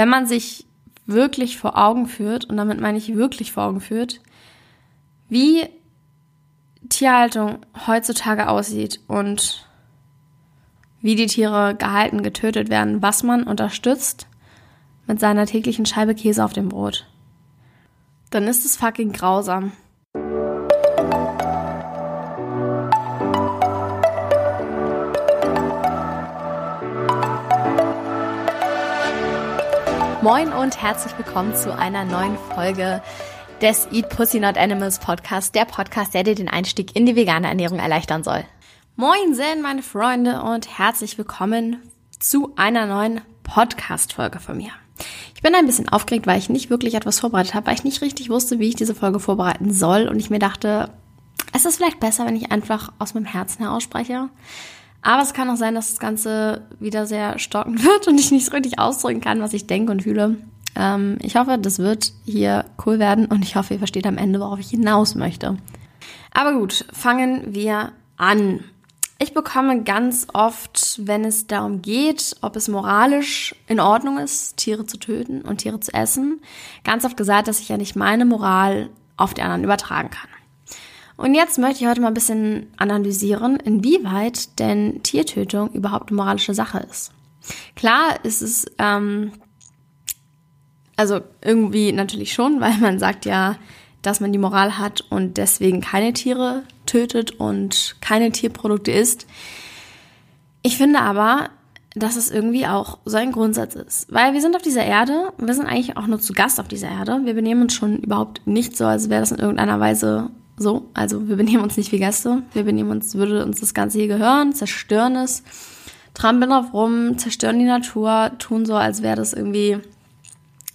wenn man sich wirklich vor Augen führt, und damit meine ich wirklich vor Augen führt, wie Tierhaltung heutzutage aussieht und wie die Tiere gehalten, getötet werden, was man unterstützt mit seiner täglichen Scheibe Käse auf dem Brot, dann ist es fucking grausam. Moin und herzlich willkommen zu einer neuen Folge des Eat Pussy Not Animals Podcast, der Podcast, der dir den Einstieg in die vegane Ernährung erleichtern soll. Moin Sen, meine Freunde und herzlich willkommen zu einer neuen Podcast-Folge von mir. Ich bin ein bisschen aufgeregt, weil ich nicht wirklich etwas vorbereitet habe, weil ich nicht richtig wusste, wie ich diese Folge vorbereiten soll und ich mir dachte, es ist vielleicht besser, wenn ich einfach aus meinem Herzen heraus spreche. Aber es kann auch sein, dass das Ganze wieder sehr stockend wird und ich nicht so richtig ausdrücken kann, was ich denke und fühle. Ähm, ich hoffe, das wird hier cool werden und ich hoffe, ihr versteht am Ende, worauf ich hinaus möchte. Aber gut, fangen wir an. Ich bekomme ganz oft, wenn es darum geht, ob es moralisch in Ordnung ist, Tiere zu töten und Tiere zu essen, ganz oft gesagt, dass ich ja nicht meine Moral auf die anderen übertragen kann. Und jetzt möchte ich heute mal ein bisschen analysieren, inwieweit denn Tiertötung überhaupt eine moralische Sache ist. Klar ist es, ähm, also irgendwie natürlich schon, weil man sagt ja, dass man die Moral hat und deswegen keine Tiere tötet und keine Tierprodukte isst. Ich finde aber, dass es irgendwie auch so ein Grundsatz ist. Weil wir sind auf dieser Erde, wir sind eigentlich auch nur zu Gast auf dieser Erde. Wir benehmen uns schon überhaupt nicht so, als wäre das in irgendeiner Weise so, also wir benehmen uns nicht wie Gäste. Wir benehmen uns, würde uns das Ganze hier gehören, zerstören es, trampeln drauf rum, zerstören die Natur, tun so, als wäre das irgendwie,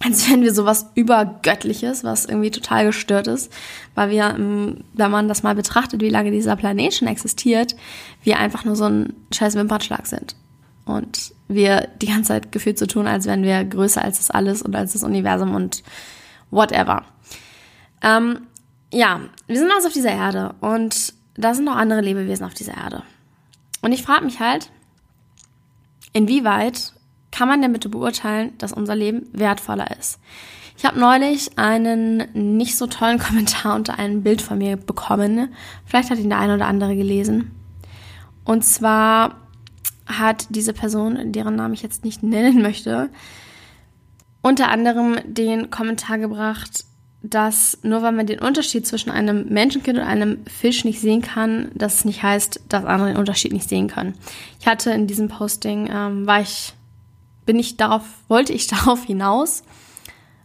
als wären wir sowas übergöttliches, was irgendwie total gestört ist, weil wir, ähm, wenn man das mal betrachtet, wie lange dieser Planet schon existiert, wir einfach nur so ein scheiß Wimpernschlag sind. Und wir die ganze Zeit gefühlt so tun, als wären wir größer als das alles und als das Universum und whatever. Ähm, ja, wir sind also auf dieser Erde und da sind noch andere Lebewesen auf dieser Erde. Und ich frage mich halt, inwieweit kann man denn bitte beurteilen, dass unser Leben wertvoller ist? Ich habe neulich einen nicht so tollen Kommentar unter einem Bild von mir bekommen. Vielleicht hat ihn der eine oder andere gelesen. Und zwar hat diese Person, deren Namen ich jetzt nicht nennen möchte, unter anderem den Kommentar gebracht, dass nur weil man den Unterschied zwischen einem Menschenkind und einem Fisch nicht sehen kann, das nicht heißt, dass andere den Unterschied nicht sehen können. Ich hatte in diesem Posting, ähm, war ich, bin ich darauf, wollte ich darauf hinaus,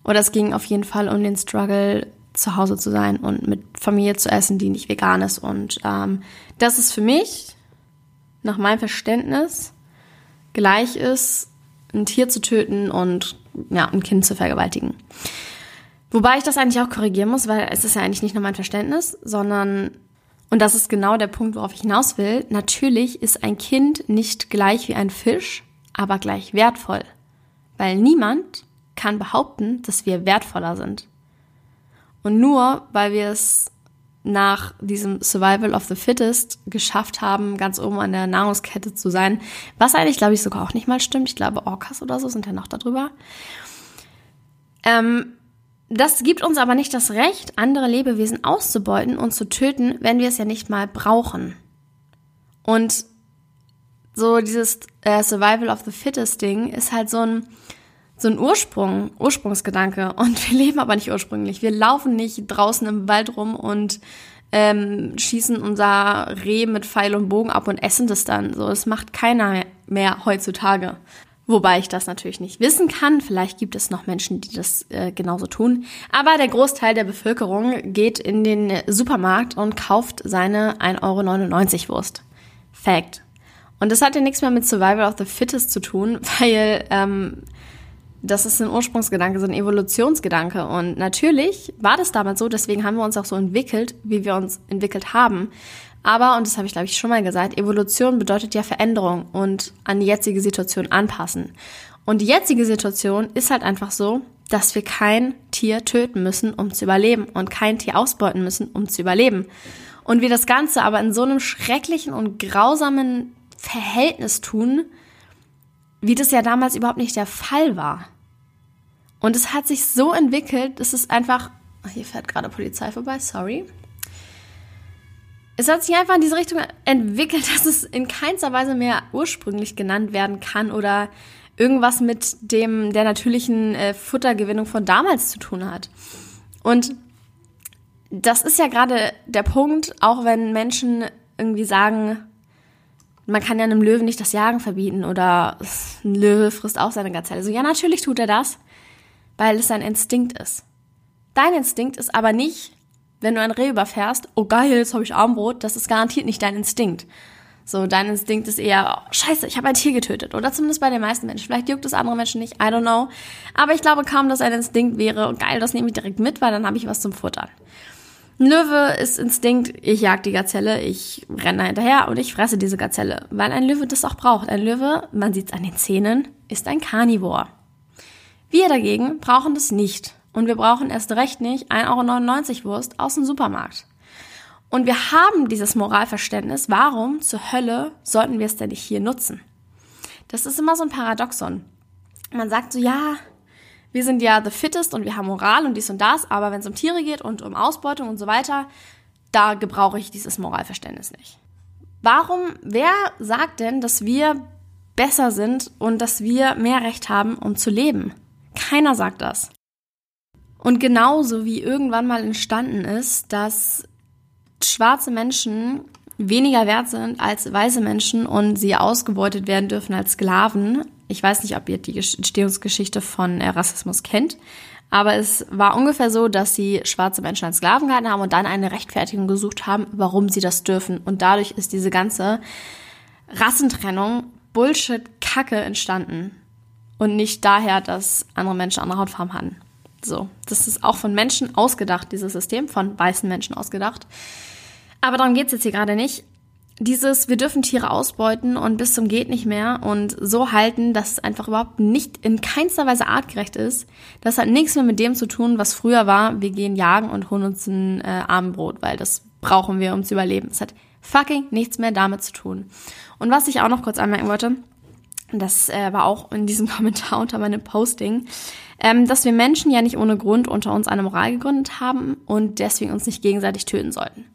oder es ging auf jeden Fall um den Struggle, zu Hause zu sein und mit Familie zu essen, die nicht vegan ist. Und ähm, das ist für mich, nach meinem Verständnis, gleich ist, ein Tier zu töten und ja, ein Kind zu vergewaltigen. Wobei ich das eigentlich auch korrigieren muss, weil es ist ja eigentlich nicht nur mein Verständnis, sondern, und das ist genau der Punkt, worauf ich hinaus will, natürlich ist ein Kind nicht gleich wie ein Fisch, aber gleich wertvoll. Weil niemand kann behaupten, dass wir wertvoller sind. Und nur weil wir es nach diesem Survival of the Fittest geschafft haben, ganz oben an der Nahrungskette zu sein, was eigentlich, glaube ich, sogar auch nicht mal stimmt. Ich glaube, Orcas oder so sind ja noch darüber. Ähm, das gibt uns aber nicht das Recht, andere Lebewesen auszubeuten und zu töten, wenn wir es ja nicht mal brauchen. Und so dieses äh, Survival of the Fittest Ding ist halt so ein, so ein Ursprung, Ursprungsgedanke. Und wir leben aber nicht ursprünglich. Wir laufen nicht draußen im Wald rum und ähm, schießen unser Reh mit Pfeil und Bogen ab und essen das dann. So, das macht keiner mehr heutzutage. Wobei ich das natürlich nicht wissen kann. Vielleicht gibt es noch Menschen, die das äh, genauso tun. Aber der Großteil der Bevölkerung geht in den Supermarkt und kauft seine 1,99 Euro Wurst. Fact. Und das hat ja nichts mehr mit Survival of the Fittest zu tun, weil ähm, das ist ein Ursprungsgedanke, so ein Evolutionsgedanke. Und natürlich war das damals so, deswegen haben wir uns auch so entwickelt, wie wir uns entwickelt haben. Aber, und das habe ich glaube ich schon mal gesagt, Evolution bedeutet ja Veränderung und an die jetzige Situation anpassen. Und die jetzige Situation ist halt einfach so, dass wir kein Tier töten müssen, um zu überleben und kein Tier ausbeuten müssen, um zu überleben. Und wir das Ganze aber in so einem schrecklichen und grausamen Verhältnis tun, wie das ja damals überhaupt nicht der Fall war. Und es hat sich so entwickelt, es ist einfach, hier fährt gerade Polizei vorbei, sorry. Es hat sich einfach in diese Richtung entwickelt, dass es in keinster Weise mehr ursprünglich genannt werden kann oder irgendwas mit dem der natürlichen äh, Futtergewinnung von damals zu tun hat. Und das ist ja gerade der Punkt, auch wenn Menschen irgendwie sagen, man kann ja einem Löwen nicht das Jagen verbieten oder ein Löwe frisst auch seine Gazelle. So, ja, natürlich tut er das, weil es sein Instinkt ist. Dein Instinkt ist aber nicht, wenn du ein Reh überfährst, oh geil, jetzt habe ich Armbrot, das ist garantiert nicht dein Instinkt. So, dein Instinkt ist eher, oh, scheiße, ich habe ein Tier getötet. Oder zumindest bei den meisten Menschen. Vielleicht juckt es andere Menschen nicht, I don't know. Aber ich glaube kaum, dass ein Instinkt wäre, oh, geil, das nehme ich direkt mit, weil dann habe ich was zum Futtern. Ein Löwe ist Instinkt, ich jag die Gazelle, ich renne hinterher und ich fresse diese Gazelle, weil ein Löwe das auch braucht. Ein Löwe, man sieht es an den Zähnen, ist ein Karnivor. Wir dagegen brauchen das nicht. Und wir brauchen erst recht nicht 1,99 Euro Wurst aus dem Supermarkt. Und wir haben dieses Moralverständnis. Warum zur Hölle sollten wir es denn nicht hier nutzen? Das ist immer so ein Paradoxon. Man sagt so, ja, wir sind ja the fittest und wir haben Moral und dies und das, aber wenn es um Tiere geht und um Ausbeutung und so weiter, da gebrauche ich dieses Moralverständnis nicht. Warum, wer sagt denn, dass wir besser sind und dass wir mehr Recht haben, um zu leben? Keiner sagt das. Und genauso wie irgendwann mal entstanden ist, dass schwarze Menschen weniger wert sind als weiße Menschen und sie ausgebeutet werden dürfen als Sklaven, ich weiß nicht, ob ihr die Entstehungsgeschichte von äh, Rassismus kennt, aber es war ungefähr so, dass sie schwarze Menschen als Sklaven gehalten haben und dann eine Rechtfertigung gesucht haben, warum sie das dürfen. Und dadurch ist diese ganze Rassentrennung Bullshit Kacke entstanden. Und nicht daher, dass andere Menschen andere Hautfarben hatten. So, das ist auch von Menschen ausgedacht, dieses System, von weißen Menschen ausgedacht. Aber darum geht's jetzt hier gerade nicht dieses, wir dürfen Tiere ausbeuten und bis zum geht nicht mehr und so halten, dass es einfach überhaupt nicht in keinster Weise artgerecht ist. Das hat nichts mehr mit dem zu tun, was früher war, wir gehen jagen und holen uns ein äh, Abendbrot, weil das brauchen wir, um zu überleben. Es hat fucking nichts mehr damit zu tun. Und was ich auch noch kurz anmerken wollte, das äh, war auch in diesem Kommentar unter meinem Posting, ähm, dass wir Menschen ja nicht ohne Grund unter uns eine Moral gegründet haben und deswegen uns nicht gegenseitig töten sollten.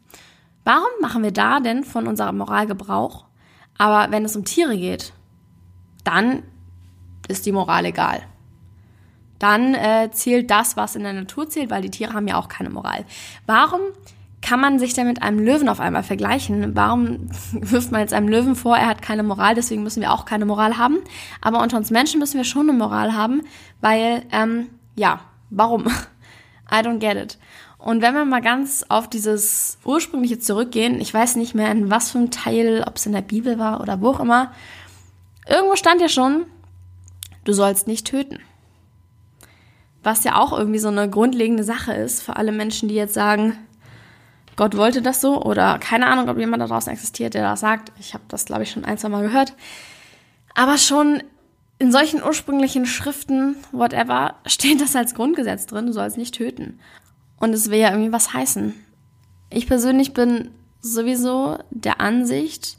Warum machen wir da denn von unserer Moral Gebrauch? Aber wenn es um Tiere geht, dann ist die Moral egal. Dann äh, zählt das, was in der Natur zählt, weil die Tiere haben ja auch keine Moral. Warum kann man sich denn mit einem Löwen auf einmal vergleichen? Warum wirft man jetzt einem Löwen vor, er hat keine Moral, deswegen müssen wir auch keine Moral haben? Aber unter uns Menschen müssen wir schon eine Moral haben, weil, ähm, ja, warum? I don't get it. Und wenn wir mal ganz auf dieses ursprüngliche zurückgehen, ich weiß nicht mehr in was für einem Teil, ob es in der Bibel war oder wo auch immer, irgendwo stand ja schon, du sollst nicht töten. Was ja auch irgendwie so eine grundlegende Sache ist für alle Menschen, die jetzt sagen, Gott wollte das so oder keine Ahnung, ob jemand da draußen existiert, der das sagt. Ich habe das, glaube ich, schon ein, zwei Mal gehört. Aber schon in solchen ursprünglichen Schriften, whatever, steht das als Grundgesetz drin, du sollst nicht töten. Und es will ja irgendwie was heißen. Ich persönlich bin sowieso der Ansicht,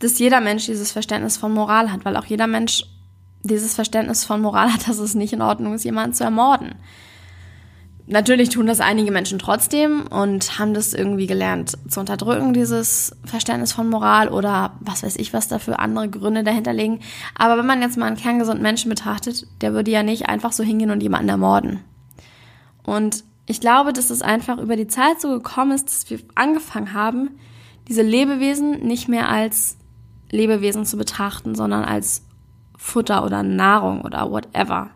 dass jeder Mensch dieses Verständnis von Moral hat, weil auch jeder Mensch dieses Verständnis von Moral hat, dass es nicht in Ordnung ist, jemanden zu ermorden. Natürlich tun das einige Menschen trotzdem und haben das irgendwie gelernt zu unterdrücken, dieses Verständnis von Moral oder was weiß ich, was da für andere Gründe dahinter liegen. Aber wenn man jetzt mal einen kerngesunden Menschen betrachtet, der würde ja nicht einfach so hingehen und jemanden ermorden. Und ich glaube, dass es einfach über die Zeit so gekommen ist, dass wir angefangen haben, diese Lebewesen nicht mehr als Lebewesen zu betrachten, sondern als Futter oder Nahrung oder whatever.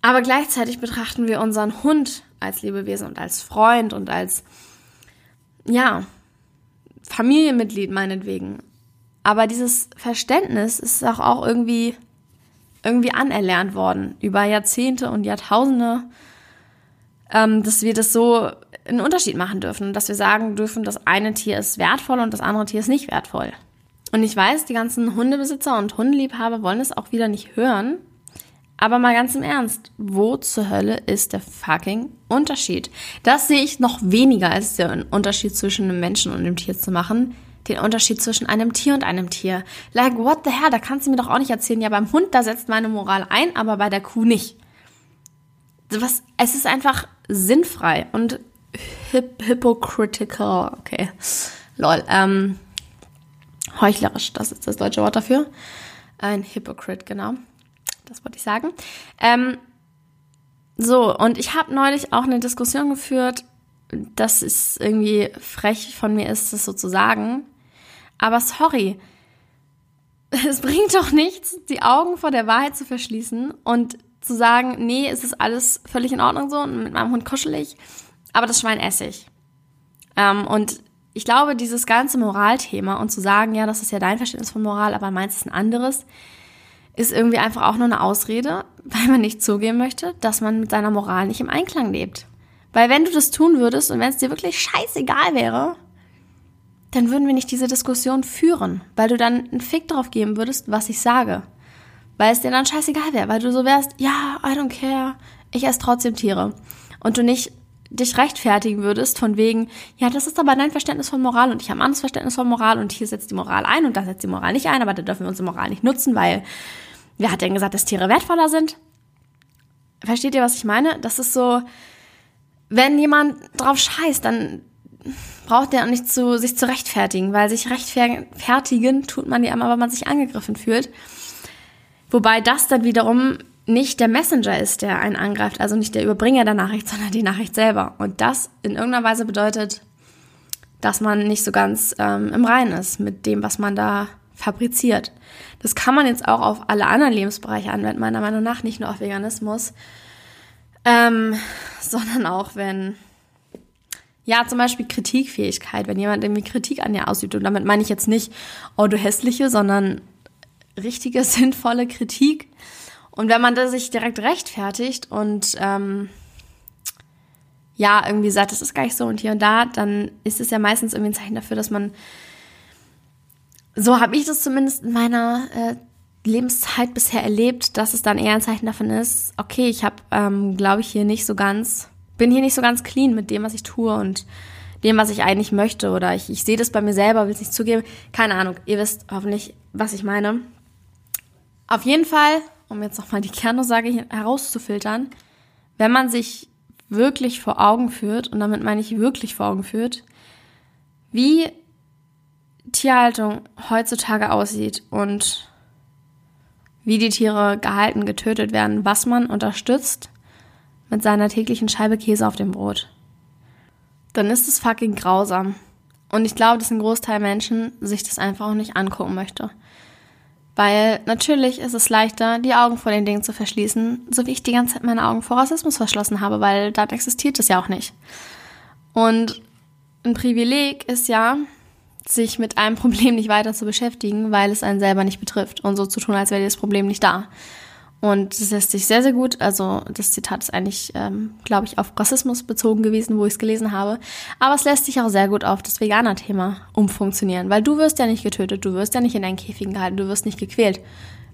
Aber gleichzeitig betrachten wir unseren Hund als Lebewesen und als Freund und als, ja, Familienmitglied meinetwegen. Aber dieses Verständnis ist auch, auch irgendwie, irgendwie anerlernt worden über Jahrzehnte und Jahrtausende ähm, dass wir das so einen Unterschied machen dürfen, dass wir sagen dürfen, das eine Tier ist wertvoll und das andere Tier ist nicht wertvoll. Und ich weiß, die ganzen Hundebesitzer und Hundeliebhaber wollen es auch wieder nicht hören. Aber mal ganz im Ernst, wo zur Hölle ist der fucking Unterschied? Das sehe ich noch weniger als der Unterschied zwischen einem Menschen und einem Tier zu machen. Den Unterschied zwischen einem Tier und einem Tier. Like, what the hell? Da kannst du mir doch auch nicht erzählen, ja, beim Hund, da setzt meine Moral ein, aber bei der Kuh nicht. was, es ist einfach sinnfrei und hip, hypocritical, okay, lol, ähm, heuchlerisch, das ist das deutsche Wort dafür. Ein Hypocrite, genau. Das wollte ich sagen. Ähm, so, und ich habe neulich auch eine Diskussion geführt, dass es irgendwie frech von mir ist, das so zu sagen. Aber sorry, es bringt doch nichts, die Augen vor der Wahrheit zu verschließen und zu sagen, nee, es ist alles völlig in Ordnung so und mit meinem Hund kuschelig, aber das Schwein esse ich. Ähm, und ich glaube, dieses ganze Moralthema und zu sagen, ja, das ist ja dein Verständnis von Moral, aber meins ist ein anderes, ist irgendwie einfach auch nur eine Ausrede, weil man nicht zugeben möchte, dass man mit seiner Moral nicht im Einklang lebt. Weil wenn du das tun würdest und wenn es dir wirklich scheißegal wäre, dann würden wir nicht diese Diskussion führen, weil du dann einen Fick drauf geben würdest, was ich sage. Weil es dir dann scheißegal wäre, weil du so wärst, ja, I don't care, ich esse trotzdem Tiere. Und du nicht dich rechtfertigen würdest von wegen, ja, das ist aber dein Verständnis von Moral und ich habe ein anderes Verständnis von Moral und hier setzt die Moral ein und da setzt die Moral nicht ein, aber da dürfen wir unsere Moral nicht nutzen, weil wer hat denn gesagt, dass Tiere wertvoller sind? Versteht ihr, was ich meine? Das ist so, wenn jemand drauf scheißt, dann braucht der auch nicht zu, sich zu rechtfertigen, weil sich rechtfertigen tut man ja immer, wenn man sich angegriffen fühlt. Wobei das dann wiederum nicht der Messenger ist, der einen angreift, also nicht der Überbringer der Nachricht, sondern die Nachricht selber. Und das in irgendeiner Weise bedeutet, dass man nicht so ganz ähm, im Reinen ist mit dem, was man da fabriziert. Das kann man jetzt auch auf alle anderen Lebensbereiche anwenden, meiner Meinung nach, nicht nur auf Veganismus, ähm, sondern auch wenn, ja, zum Beispiel Kritikfähigkeit, wenn jemand irgendwie Kritik an dir ausübt. Und damit meine ich jetzt nicht, oh, du hässliche, sondern richtige, sinnvolle Kritik. Und wenn man da sich direkt rechtfertigt und ähm, ja, irgendwie sagt, das ist gar nicht so und hier und da, dann ist es ja meistens irgendwie ein Zeichen dafür, dass man, so habe ich das zumindest in meiner äh, Lebenszeit bisher erlebt, dass es dann eher ein Zeichen davon ist, okay, ich habe, ähm, glaube ich, hier nicht so ganz, bin hier nicht so ganz clean mit dem, was ich tue und dem, was ich eigentlich möchte. Oder ich, ich sehe das bei mir selber, will es nicht zugeben. Keine Ahnung, ihr wisst hoffentlich, was ich meine. Auf jeden Fall, um jetzt nochmal die Kernaussage herauszufiltern, wenn man sich wirklich vor Augen führt, und damit meine ich wirklich vor Augen führt, wie Tierhaltung heutzutage aussieht und wie die Tiere gehalten, getötet werden, was man unterstützt mit seiner täglichen Scheibe Käse auf dem Brot. Dann ist es fucking grausam. Und ich glaube, dass ein Großteil Menschen sich das einfach auch nicht angucken möchte. Weil natürlich ist es leichter, die Augen vor den Dingen zu verschließen, so wie ich die ganze Zeit meine Augen vor Rassismus verschlossen habe, weil da existiert es ja auch nicht. Und ein Privileg ist ja, sich mit einem Problem nicht weiter zu beschäftigen, weil es einen selber nicht betrifft und so zu tun, als wäre das Problem nicht da. Und das lässt sich sehr, sehr gut, also das Zitat ist eigentlich, ähm, glaube ich, auf Rassismus bezogen gewesen, wo ich es gelesen habe. Aber es lässt sich auch sehr gut auf das Veganer-Thema umfunktionieren, weil du wirst ja nicht getötet, du wirst ja nicht in deinen Käfigen gehalten, du wirst nicht gequält.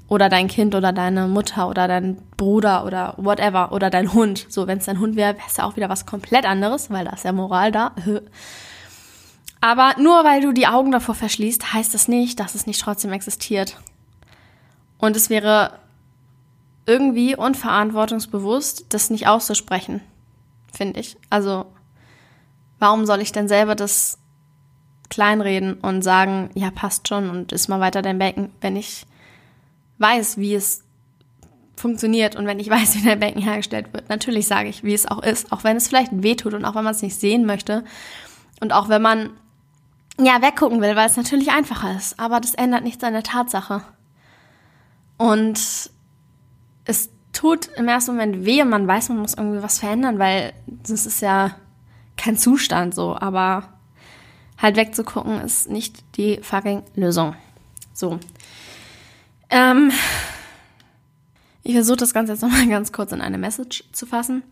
Oder dein Kind oder deine Mutter oder dein Bruder oder whatever oder dein Hund. So, wenn es dein Hund wäre, wäre es ja auch wieder was komplett anderes, weil da ist ja Moral da. Aber nur weil du die Augen davor verschließt, heißt das nicht, dass es nicht trotzdem existiert. Und es wäre irgendwie unverantwortungsbewusst, das nicht auszusprechen, finde ich. Also, warum soll ich denn selber das kleinreden und sagen, ja, passt schon und ist mal weiter dein Becken, wenn ich weiß, wie es funktioniert und wenn ich weiß, wie dein Becken hergestellt wird. Natürlich sage ich, wie es auch ist, auch wenn es vielleicht wehtut und auch wenn man es nicht sehen möchte und auch wenn man ja, weggucken will, weil es natürlich einfacher ist. Aber das ändert nichts an der Tatsache. Und es tut im ersten Moment weh und man weiß, man muss irgendwie was verändern, weil das ist ja kein Zustand so. Aber halt wegzugucken ist nicht die fucking Lösung. So. Ähm, ich versuche das Ganze jetzt nochmal ganz kurz in eine Message zu fassen.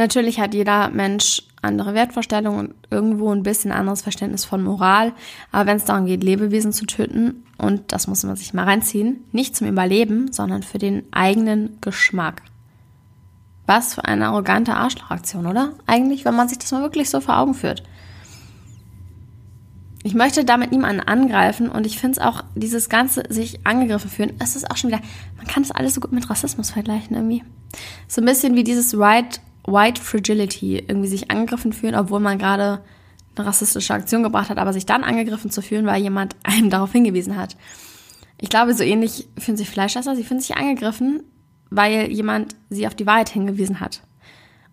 Natürlich hat jeder Mensch andere Wertvorstellungen und irgendwo ein bisschen anderes Verständnis von Moral. Aber wenn es darum geht, Lebewesen zu töten, und das muss man sich mal reinziehen, nicht zum Überleben, sondern für den eigenen Geschmack. Was für eine arrogante Arschlochaktion, oder? Eigentlich, wenn man sich das mal wirklich so vor Augen führt. Ich möchte damit niemanden angreifen und ich finde es auch, dieses ganze sich angegriffen fühlen, es ist auch schon wieder, man kann das alles so gut mit Rassismus vergleichen irgendwie. so ein bisschen wie dieses White, White Fragility, irgendwie sich angegriffen fühlen, obwohl man gerade eine rassistische Aktion gebracht hat, aber sich dann angegriffen zu fühlen, weil jemand einem darauf hingewiesen hat. Ich glaube, so ähnlich fühlen sich Fleischesser, sie fühlen sich angegriffen, weil jemand sie auf die Wahrheit hingewiesen hat.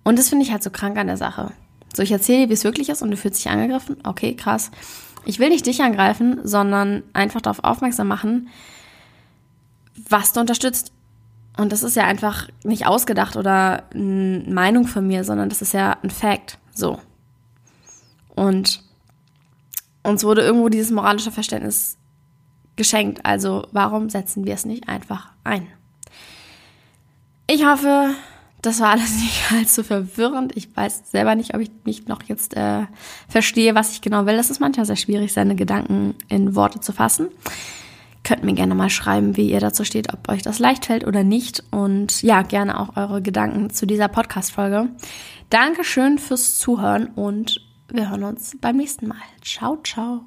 Und das finde ich halt so krank an der Sache. So, ich erzähle dir, wie es wirklich ist und du fühlst dich angegriffen. Okay, krass. Ich will nicht dich angreifen, sondern einfach darauf aufmerksam machen, was du unterstützt. Und das ist ja einfach nicht ausgedacht oder eine Meinung von mir, sondern das ist ja ein Fact. So. Und uns wurde irgendwo dieses moralische Verständnis geschenkt. Also warum setzen wir es nicht einfach ein? Ich hoffe, das war alles nicht allzu verwirrend. Ich weiß selber nicht, ob ich mich noch jetzt äh, verstehe, was ich genau will. Das ist manchmal sehr schwierig, seine Gedanken in Worte zu fassen. Könnt mir gerne mal schreiben, wie ihr dazu steht, ob euch das leicht fällt oder nicht. Und ja, gerne auch eure Gedanken zu dieser Podcast-Folge. Dankeschön fürs Zuhören und wir hören uns beim nächsten Mal. Ciao, ciao.